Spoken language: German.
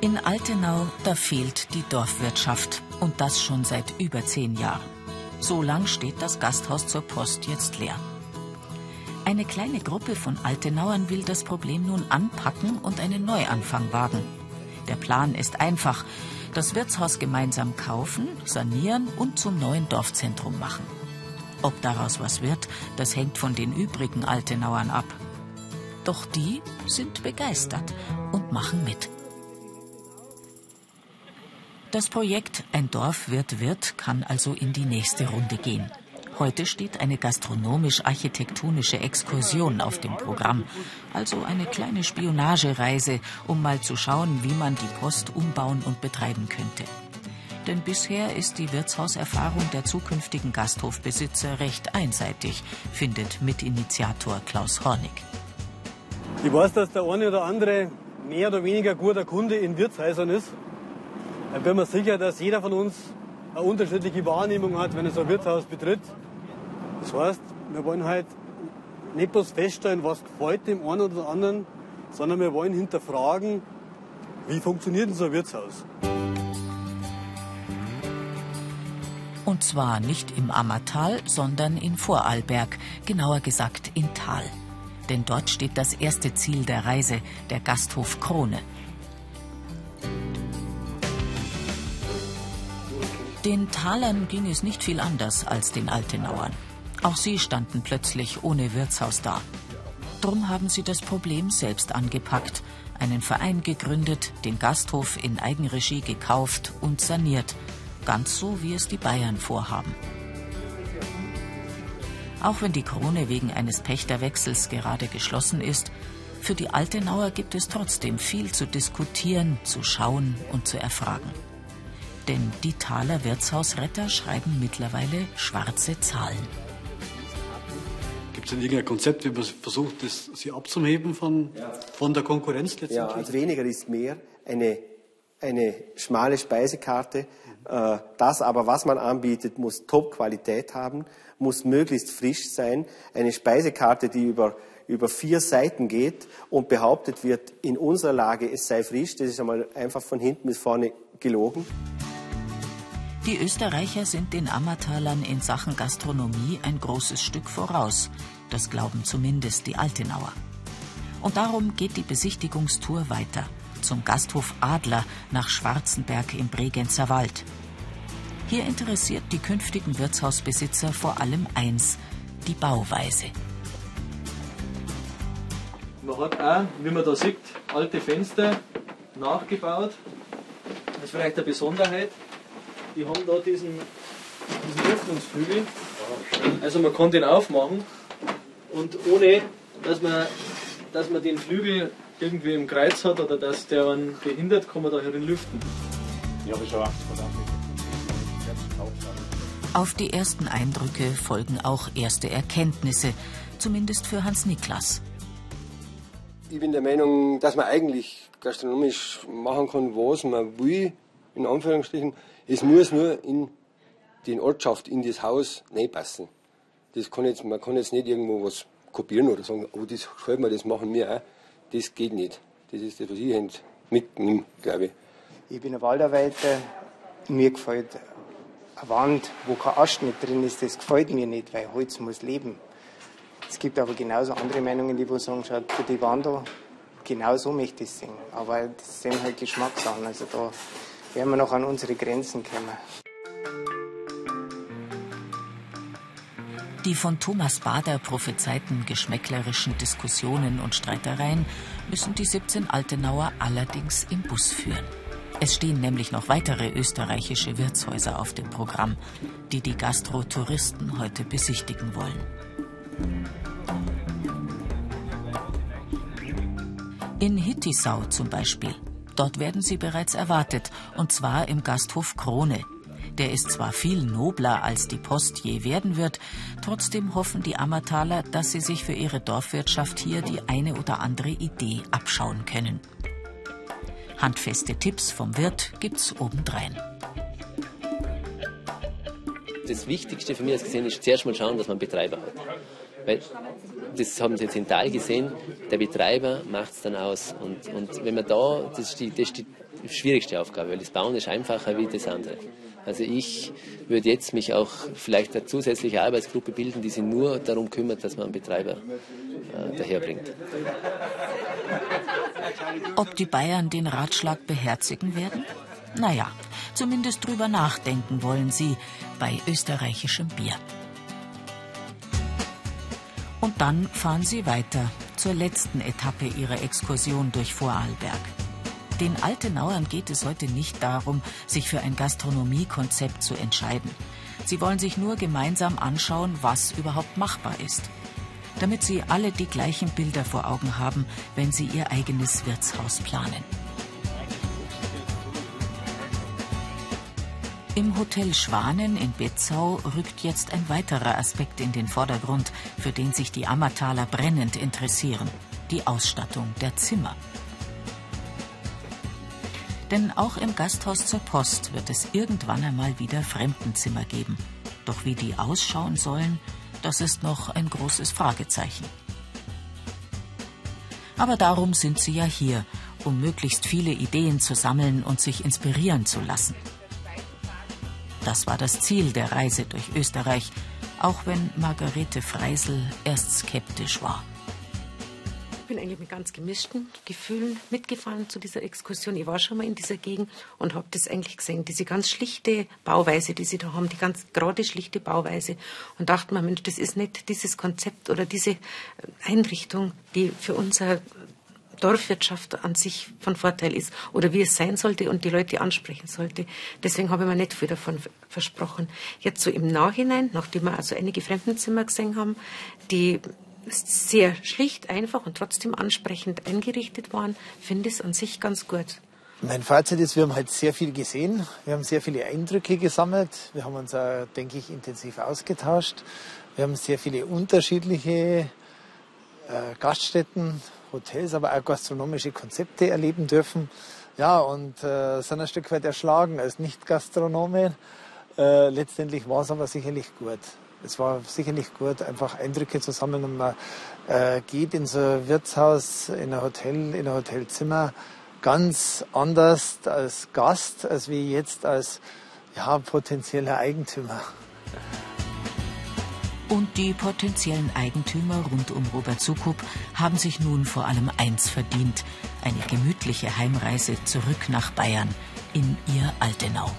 In Altenau, da fehlt die Dorfwirtschaft. Und das schon seit über zehn Jahren. So lang steht das Gasthaus zur Post jetzt leer. Eine kleine Gruppe von Altenauern will das Problem nun anpacken und einen Neuanfang wagen. Der Plan ist einfach. Das Wirtshaus gemeinsam kaufen, sanieren und zum neuen Dorfzentrum machen. Ob daraus was wird, das hängt von den übrigen Altenauern ab. Doch die sind begeistert und machen mit. Das Projekt Ein Dorf wird Wirt kann also in die nächste Runde gehen. Heute steht eine gastronomisch-architektonische Exkursion auf dem Programm, also eine kleine Spionagereise, um mal zu schauen, wie man die Post umbauen und betreiben könnte. Denn bisher ist die Wirtshauserfahrung der zukünftigen Gasthofbesitzer recht einseitig, findet Mitinitiator Klaus Hornig. Ich weiß, dass der eine oder andere mehr oder weniger guter Kunde in Wirtshäusern ist. Ich bin mir sicher, dass jeder von uns eine unterschiedliche Wahrnehmung hat, wenn er so ein Wirtshaus betritt. Das heißt, wir wollen halt nicht bloß feststellen, was gefällt dem einen oder anderen, sondern wir wollen hinterfragen, wie funktioniert denn so ein Wirtshaus? Und zwar nicht im Ammertal, sondern in Vorarlberg, genauer gesagt in Tal. Denn dort steht das erste Ziel der Reise, der Gasthof Krone. Den Talern ging es nicht viel anders als den Altenauern. Auch sie standen plötzlich ohne Wirtshaus da. Drum haben sie das Problem selbst angepackt, einen Verein gegründet, den Gasthof in Eigenregie gekauft und saniert, ganz so wie es die Bayern vorhaben. Auch wenn die Krone wegen eines Pächterwechsels gerade geschlossen ist, für die Altenauer gibt es trotzdem viel zu diskutieren, zu schauen und zu erfragen. Denn die Thaler Wirtshausretter schreiben mittlerweile schwarze Zahlen. Gibt es denn irgendein Konzept, wie man versucht, das, sie abzuheben von, von der Konkurrenz letztendlich? Ja, also weniger ist mehr. Eine, eine schmale Speisekarte. Äh, das aber, was man anbietet, muss Top-Qualität haben, muss möglichst frisch sein. Eine Speisekarte, die über über vier Seiten geht und behauptet wird, in unserer Lage es sei frisch, das ist einmal einfach von hinten bis vorne gelogen. Die Österreicher sind den Ammertalern in Sachen Gastronomie ein großes Stück voraus. Das glauben zumindest die Altenauer. Und darum geht die Besichtigungstour weiter zum Gasthof Adler nach Schwarzenberg im Bregenzer Wald. Hier interessiert die künftigen Wirtshausbesitzer vor allem eins, die Bauweise. Man hat auch, wie man da sieht, alte Fenster nachgebaut. Das ist vielleicht eine Besonderheit die haben da diesen, diesen Öffnungsflügel. Also man kann den aufmachen und ohne, dass man, dass man den Flügel irgendwie im Kreuz hat oder dass der einen behindert, kann man da herin lüften. Ja, habe ich vor Auf die ersten Eindrücke folgen auch erste Erkenntnisse, zumindest für Hans Niklas. Ich bin der Meinung, dass man eigentlich gastronomisch machen kann, was man will, in Anführungsstrichen. Es muss nur in die Ortschaft, in das Haus reinpassen. Das kann jetzt, man kann jetzt nicht irgendwo was kopieren oder sagen, oh, das gefällt mir, das machen wir auch. Das geht nicht. Das ist das, was ich mitnehme, glaube ich. Ich bin ein Waldarbeiter. Mir gefällt eine Wand, wo kein Ast nicht drin ist, das gefällt mir nicht, weil Holz muss leben. Es gibt aber genauso andere Meinungen, die sagen, schaut, die Wand da, genau so möchte ich es sehen. Aber das sind halt Geschmackssachen. Also da werden wir noch an unsere Grenzen kommen. Die von Thomas Bader prophezeiten geschmäcklerischen Diskussionen und Streitereien müssen die 17 Altenauer allerdings im Bus führen. Es stehen nämlich noch weitere österreichische Wirtshäuser auf dem Programm, die die Gastrotouristen heute besichtigen wollen. In Hittisau zum Beispiel Dort werden sie bereits erwartet, und zwar im Gasthof Krone. Der ist zwar viel nobler, als die Post je werden wird, trotzdem hoffen die Ammertaler, dass sie sich für ihre Dorfwirtschaft hier die eine oder andere Idee abschauen können. Handfeste Tipps vom Wirt gibt's obendrein. Das Wichtigste für mich als gesehen ist zuerst mal schauen, dass man Betreiber hat. Weil das haben Sie jetzt in Tal gesehen, der Betreiber macht es dann aus. Und, und wenn man da, das ist, die, das ist die schwierigste Aufgabe, weil das Bauen ist einfacher wie das andere. Also ich würde jetzt mich auch vielleicht eine zusätzliche Arbeitsgruppe bilden, die sich nur darum kümmert, dass man einen Betreiber äh, daherbringt. Ob die Bayern den Ratschlag beherzigen werden? Naja, zumindest drüber nachdenken wollen sie bei österreichischem Bier. Dann fahren sie weiter zur letzten Etappe ihrer Exkursion durch Vorarlberg. Den Altenauern geht es heute nicht darum, sich für ein Gastronomiekonzept zu entscheiden. Sie wollen sich nur gemeinsam anschauen, was überhaupt machbar ist. Damit sie alle die gleichen Bilder vor Augen haben, wenn sie ihr eigenes Wirtshaus planen. Im Hotel Schwanen in Betzau rückt jetzt ein weiterer Aspekt in den Vordergrund, für den sich die Ammertaler brennend interessieren. Die Ausstattung der Zimmer. Denn auch im Gasthaus zur Post wird es irgendwann einmal wieder Fremdenzimmer geben. Doch wie die ausschauen sollen, das ist noch ein großes Fragezeichen. Aber darum sind sie ja hier, um möglichst viele Ideen zu sammeln und sich inspirieren zu lassen. Das war das Ziel der Reise durch Österreich, auch wenn Margarete Freisel erst skeptisch war. Ich bin eigentlich mit ganz gemischten Gefühlen mitgefahren zu dieser Exkursion. Ich war schon mal in dieser Gegend und habe das eigentlich gesehen. Diese ganz schlichte Bauweise, die sie da haben, die ganz gerade schlichte Bauweise. Und dachte mir, Mensch, das ist nicht dieses Konzept oder diese Einrichtung, die für unser Dorfwirtschaft an sich von Vorteil ist oder wie es sein sollte und die Leute ansprechen sollte. Deswegen habe ich mir nicht viel davon versprochen. Jetzt so im Nachhinein, nachdem wir also einige Fremdenzimmer gesehen haben, die sehr schlicht, einfach und trotzdem ansprechend eingerichtet waren, finde ich es an sich ganz gut. Mein Fazit ist, wir haben halt sehr viel gesehen. Wir haben sehr viele Eindrücke gesammelt. Wir haben uns, auch, denke ich, intensiv ausgetauscht. Wir haben sehr viele unterschiedliche äh, Gaststätten Hotels, aber auch gastronomische Konzepte erleben dürfen. Ja, und äh, sind ein Stück weit erschlagen als Nicht-Gastronome. Äh, letztendlich war es aber sicherlich gut. Es war sicherlich gut, einfach Eindrücke zu sammeln und man äh, geht in so ein Wirtshaus, in ein Hotel, in ein Hotelzimmer ganz anders als Gast, als wie jetzt als ja, potenzieller Eigentümer. Und die potenziellen Eigentümer rund um Robert Sukup haben sich nun vor allem eins verdient: eine gemütliche Heimreise zurück nach Bayern in ihr Altenau.